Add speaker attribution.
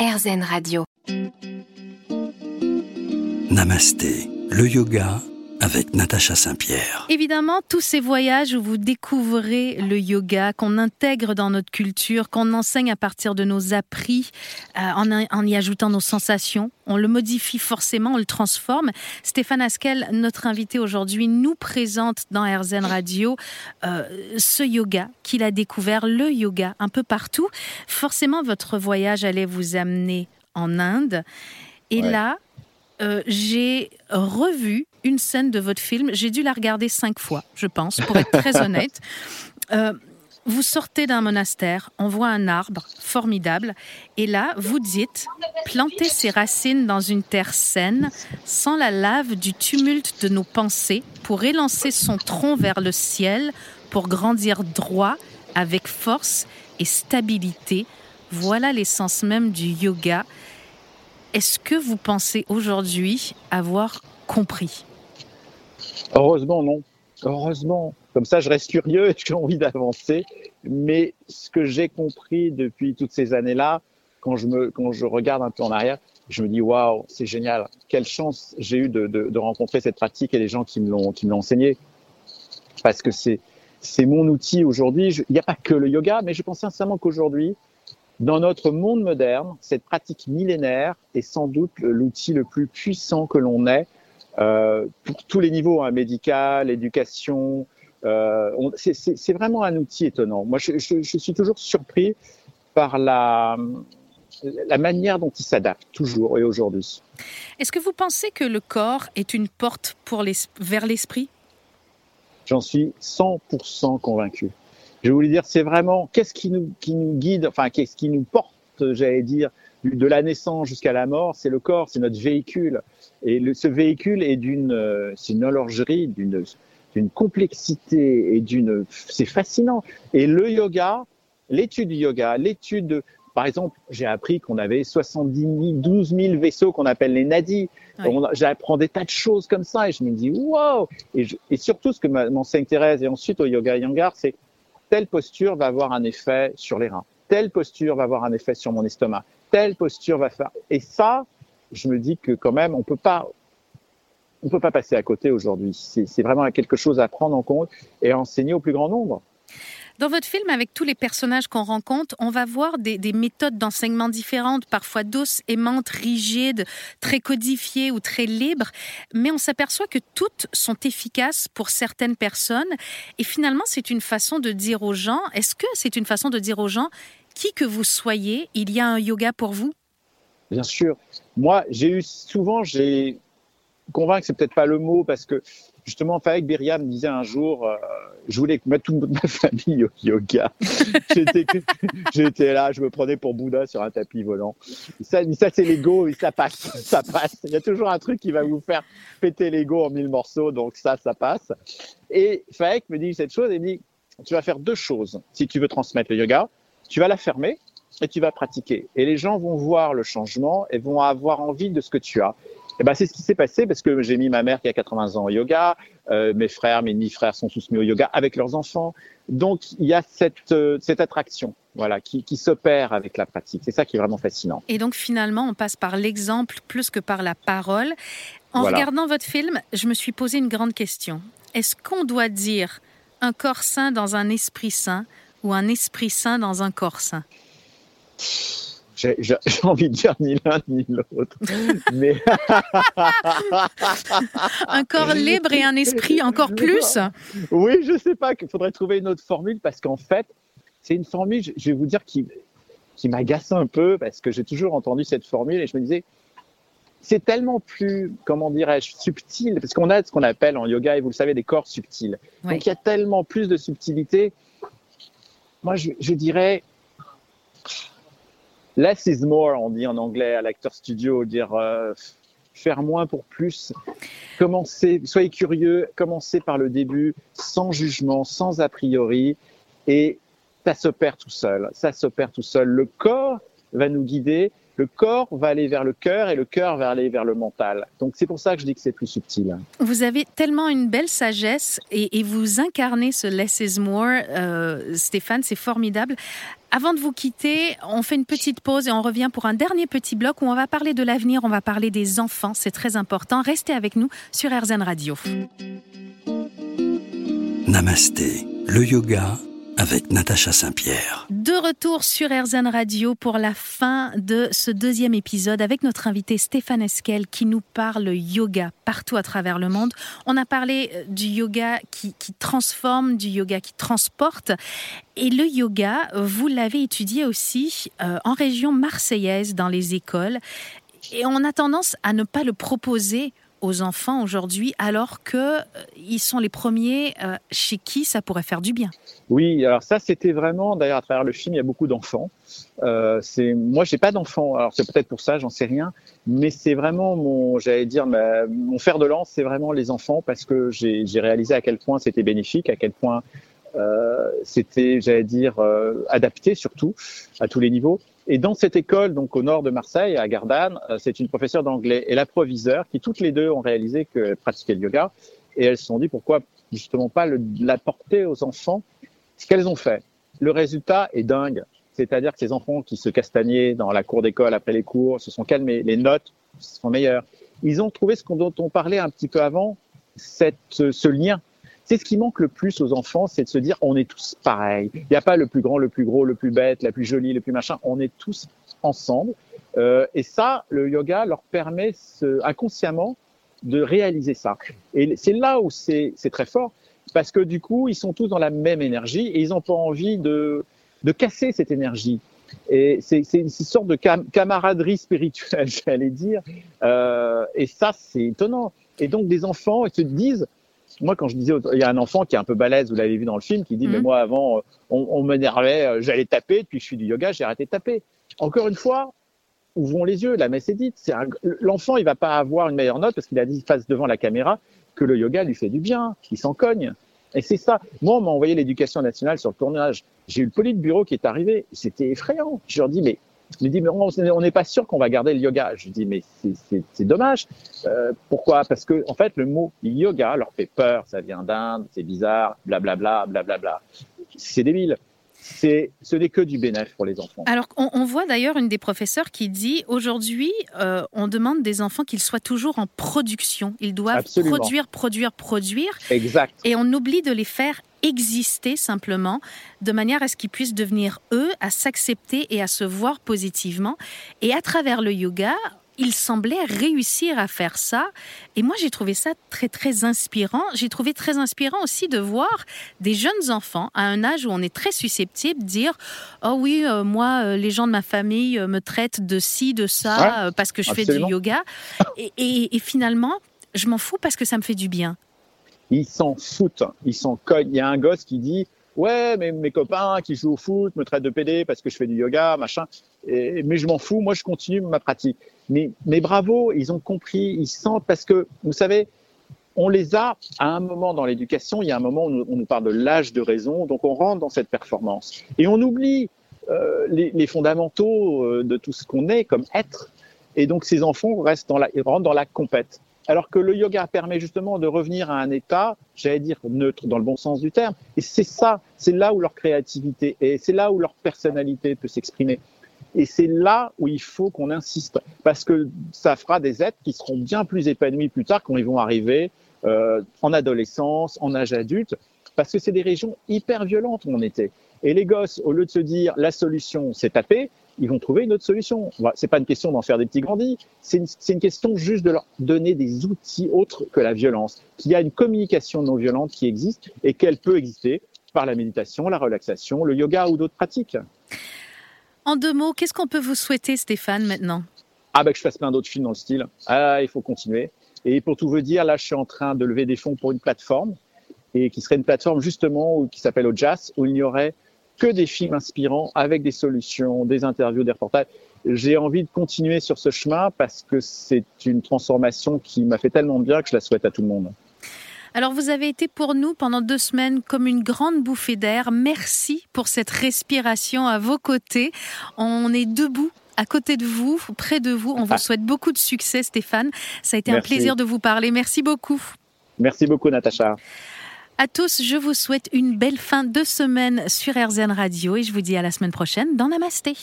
Speaker 1: RZN Radio.
Speaker 2: Namasté, le yoga avec Natacha Saint-Pierre.
Speaker 3: Évidemment, tous ces voyages où vous découvrez le yoga, qu'on intègre dans notre culture, qu'on enseigne à partir de nos appris, euh, en, y ajoutant nos sensations, on le modifie forcément, on le transforme. Stéphane Askel, notre invité aujourd'hui, nous présente dans RZN Radio euh, ce yoga qu'il a découvert, le yoga, un peu partout. Forcément, votre voyage allait vous amener en Inde. Et là, euh, j'ai revu une scène de votre film. J'ai dû la regarder cinq fois, je pense, pour être très honnête. Euh, vous sortez d'un monastère, on voit un arbre formidable, et là, vous dites planter ses racines dans une terre saine, sans la lave du tumulte de nos pensées, pour élancer son tronc vers le ciel, pour grandir droit, avec force et stabilité. Voilà l'essence même du yoga. Est-ce que vous pensez aujourd'hui avoir compris?
Speaker 4: Heureusement, non. Heureusement. Comme ça, je reste curieux et j'ai envie d'avancer. Mais ce que j'ai compris depuis toutes ces années-là, quand je, me, quand je regarde un peu en arrière, je me dis waouh, c'est génial. Quelle chance j'ai eu de, de, de, rencontrer cette pratique et les gens qui me l'ont qui me enseigné. Parce que c'est c'est mon outil aujourd'hui. Il n'y a pas que le yoga, mais je pense sincèrement qu'aujourd'hui, dans notre monde moderne, cette pratique millénaire est sans doute l'outil le plus puissant que l'on ait pour tous les niveaux, hein, médical, éducation. Euh, c'est vraiment un outil étonnant. Moi, je, je, je suis toujours surpris par la, la manière dont il s'adapte, toujours et aujourd'hui.
Speaker 3: Est-ce que vous pensez que le corps est une porte pour les, vers l'esprit?
Speaker 4: J'en suis 100% convaincu je voulais dire, c'est vraiment qu'est-ce qui nous, qui nous guide, enfin, qu'est-ce qui nous porte, j'allais dire, de la naissance jusqu'à la mort, c'est le corps, c'est notre véhicule. Et le, ce véhicule est d'une, euh, c'est une horlogerie, d'une, d'une complexité et d'une, c'est fascinant. Et le yoga, l'étude du yoga, l'étude par exemple, j'ai appris qu'on avait 70 000, 12 000 vaisseaux qu'on appelle les nadis. Oui. J'apprends des tas de choses comme ça et je me dis, wow! Et, je, et surtout, ce que m'enseigne Thérèse et ensuite au yoga Yangar, c'est telle posture va avoir un effet sur les reins, telle posture va avoir un effet sur mon estomac, telle posture va faire. Et ça, je me dis que quand même, on peut pas, on peut pas passer à côté aujourd'hui. C'est vraiment quelque chose à prendre en compte et à enseigner au plus grand nombre.
Speaker 3: Dans votre film, avec tous les personnages qu'on rencontre, on va voir des, des méthodes d'enseignement différentes, parfois douces, aimantes, rigides, très codifiées ou très libres, mais on s'aperçoit que toutes sont efficaces pour certaines personnes. Et finalement, c'est une façon de dire aux gens, est-ce que c'est une façon de dire aux gens, qui que vous soyez, il y a un yoga pour vous?
Speaker 4: Bien sûr. Moi, j'ai eu souvent, j'ai convaincre, c'est peut-être pas le mot, parce que justement, Faïk Beria me disait un jour, euh, je voulais mettre toute ma famille au yoga. J'étais là, je me prenais pour Bouddha sur un tapis volant. Ça, ça c'est l'ego, et ça passe, ça passe. Il y a toujours un truc qui va vous faire péter l'ego en mille morceaux, donc ça, ça passe. Et Faïk me dit cette chose, il me dit, tu vas faire deux choses si tu veux transmettre le yoga. Tu vas la fermer et tu vas pratiquer. Et les gens vont voir le changement et vont avoir envie de ce que tu as. Et ben, c'est ce qui s'est passé parce que j'ai mis ma mère qui a 80 ans au yoga, euh, mes frères, mes demi-frères sont tous mis au yoga avec leurs enfants. Donc, il y a cette, euh, cette attraction voilà, qui, qui s'opère avec la pratique. C'est ça qui est vraiment fascinant.
Speaker 3: Et donc, finalement, on passe par l'exemple plus que par la parole. En voilà. regardant votre film, je me suis posé une grande question. Est-ce qu'on doit dire un corps sain dans un esprit sain ou un esprit sain dans un corps sain
Speaker 4: j'ai envie de dire ni l'un ni l'autre. Mais
Speaker 3: un corps libre et un esprit encore plus?
Speaker 4: Oui, je sais pas qu'il faudrait trouver une autre formule parce qu'en fait, c'est une formule, je vais vous dire, qui, qui m'agace un peu parce que j'ai toujours entendu cette formule et je me disais, c'est tellement plus, comment dirais-je, subtil, parce qu'on a ce qu'on appelle en yoga, et vous le savez, des corps subtils. Oui. Donc il y a tellement plus de subtilité. Moi, je, dirais, less is more, on dit en anglais à l'acteur studio, dire euh, faire moins pour plus. Commencez, soyez curieux, commencez par le début, sans jugement, sans a priori, et ça s'opère tout seul. Ça s'opère tout seul. Le corps va nous guider, Le corps va aller vers le cœur et le cœur va aller vers le mental. Donc c'est pour ça que je dis que c'est plus subtil.
Speaker 3: Vous avez tellement une belle sagesse et, vous incarnez ce less is more, euh, Stéphane, c'est formidable. Avant de vous quitter, on fait une petite pause et on revient pour un dernier petit bloc où on va parler de l'avenir, on va parler des enfants, c'est très important. Restez avec nous sur RZN Radio.
Speaker 2: Namasté, le yoga avec Natacha Saint-Pierre.
Speaker 3: De retour sur RZN Radio pour la fin de ce deuxième épisode avec notre invité Stéphane Esquel qui nous parle yoga partout à travers le monde. On a parlé euh, du yoga qui, transforme, du yoga qui transporte. Et le yoga, vous l'avez étudié aussi euh, en région marseillaise dans les écoles. Et on a tendance à ne pas le proposer aux enfants aujourd'hui, alors qu'ils euh, sont les premiers euh, chez qui ça pourrait faire du bien.
Speaker 4: Oui, alors ça, c'était vraiment, d'ailleurs, à travers le film, il y a beaucoup d'enfants. Euh, moi, j'ai pas d'enfants, alors c'est peut-être pour ça, j'en sais rien, mais c'est vraiment mon, j'allais dire, mon fer de lance, c'est vraiment les enfants parce que j'ai réalisé à quel point c'était bénéfique, à quel point euh, c'était, j'allais dire, euh, adapté surtout à tous les niveaux. Et dans cette école, donc au nord de Marseille, à Gardanne, euh, c'est une professeure d'anglais et la proviseure qui toutes les deux ont réalisé qu'elles pratiquaient le yoga et elles se sont dit pourquoi justement pas l'apporter aux enfants. Ce qu'elles ont fait, le résultat est dingue. C'est-à-dire que ces enfants qui se castagnaient dans la cour d'école après les cours se sont calmés, les notes sont meilleures. Ils ont trouvé ce dont on parlait un petit peu avant, cette, ce lien c'est ce qui manque le plus aux enfants, c'est de se dire on est tous pareils. Il n'y a pas le plus grand, le plus gros, le plus bête, la plus jolie, le plus machin. On est tous ensemble. Euh, et ça, le yoga leur permet inconsciemment de réaliser ça. Et c'est là où c'est très fort, parce que du coup, ils sont tous dans la même énergie et ils n'ont pas envie de, de casser cette énergie. Et c'est une sorte de camaraderie spirituelle, j'allais dire. Euh, et ça, c'est étonnant. Et donc, des enfants, ils se disent, moi, quand je disais, il y a un enfant qui est un peu balèze, vous l'avez vu dans le film, qui dit, mais mhm. moi, avant, euh, on, on m'énervait, euh, j'allais taper, que je suis du yoga, j'ai arrêté de taper. Encore une fois, ouvrons les yeux, la messe est dite. L'enfant, il va pas avoir une meilleure note parce qu'il a dit face devant la caméra que le yoga lui fait du bien, il s'en cogne. Et c'est ça. Moi, on m'a envoyé l'éducation nationale sur le tournage. J'ai eu le poli de bureau qui est arrivé. C'était effrayant. Je leur dis, mais il me dit, mais on n'est pas sûr qu'on va garder le yoga. Je dis, mais c'est dommage. Euh, pourquoi? Parce que, en fait, le mot yoga leur fait peur. Ça vient d'Inde, c'est bizarre, blablabla, blablabla. C'est débile. C'est, ce n'est que du bénéfice pour les enfants.
Speaker 3: Alors, on, voit d'ailleurs une des professeurs qui dit aujourd'hui, euh, on demande des enfants qu'ils soient toujours en production. Ils doivent produire, produire, produire.
Speaker 4: Exact.
Speaker 3: Et on oublie de les faire exister simplement, de manière à ce qu'ils puissent devenir eux, à s'accepter et à se voir positivement. Et à travers le yoga, il semblait réussir à faire ça. Et moi, j'ai trouvé ça très, très inspirant. J'ai trouvé très inspirant aussi de voir des jeunes enfants à un âge où on est très susceptible de dire Oh oui, euh, moi, euh, les gens de ma famille euh, me traitent de ci, de ça, parce que je fais du yoga. et finalement, je m'en fous parce que ça me fait du bien
Speaker 4: ils s'en foutent, ils s'en cognent. Il y a un gosse qui dit ouais, mais mes copains qui jouent au foot me traitent de PD parce que je fais du yoga, machin. Mais je m'en fous, moi je continue ma pratique. Mais, mais bravo, ils ont compris, ils sentent parce que vous savez, on les a à un moment dans l'éducation. Il y a un moment où on nous parle de l'âge de raison, donc on rentre dans cette performance et on oublie euh, les, les, fondamentaux euh, de tout ce qu'on est comme être. Et donc ces enfants restent dans la, rentrent dans la compète. Alors que le yoga permet justement de revenir à un état, j'allais dire neutre dans le bon sens du terme. Et c'est ça, c'est là où leur créativité est, c'est là où leur personnalité peut s'exprimer. Et c'est là où il faut qu'on insiste, parce que ça fera des êtres qui seront bien plus épanouis plus tard quand ils vont arriver euh, en adolescence, en âge adulte, parce que c'est des régions hyper violentes où on était. Et les gosses, au lieu de se dire la solution c'est taper, ils vont trouver une autre solution. C'est pas une question d'en faire des petits grandis, c'est une, une, question juste de leur donner des outils autres que la violence, qu'il y a une communication non violente qui existe et qu'elle peut exister par la méditation, la relaxation, le yoga ou d'autres pratiques.
Speaker 3: En deux mots, qu'est-ce qu'on peut vous souhaiter, Stéphane, maintenant?
Speaker 4: Ah ben que je fasse plein d'autres films dans le style. Ah, il faut continuer. Et pour tout vous dire, là, je suis en train de lever des fonds pour une plateforme et qui serait une plateforme justement qui s'appelle OJAS, où il n'y aurait que des films inspirants avec des solutions, des interviews, des reportages. J'ai envie de continuer sur ce chemin parce que c'est une transformation qui m'a fait tellement bien que je la souhaite à tout le monde.
Speaker 3: Alors vous avez été pour nous pendant deux semaines comme une grande bouffée d'air. Merci pour cette respiration à vos côtés. On est debout à côté de vous, près de vous. On vous ah. souhaite beaucoup de succès, Stéphane. Ça a été un plaisir de vous parler. Merci beaucoup.
Speaker 4: Merci beaucoup, Natacha.
Speaker 3: À tous, je vous souhaite une belle fin de semaine sur RZN Radio et je vous dis à la semaine prochaine dans Namasté.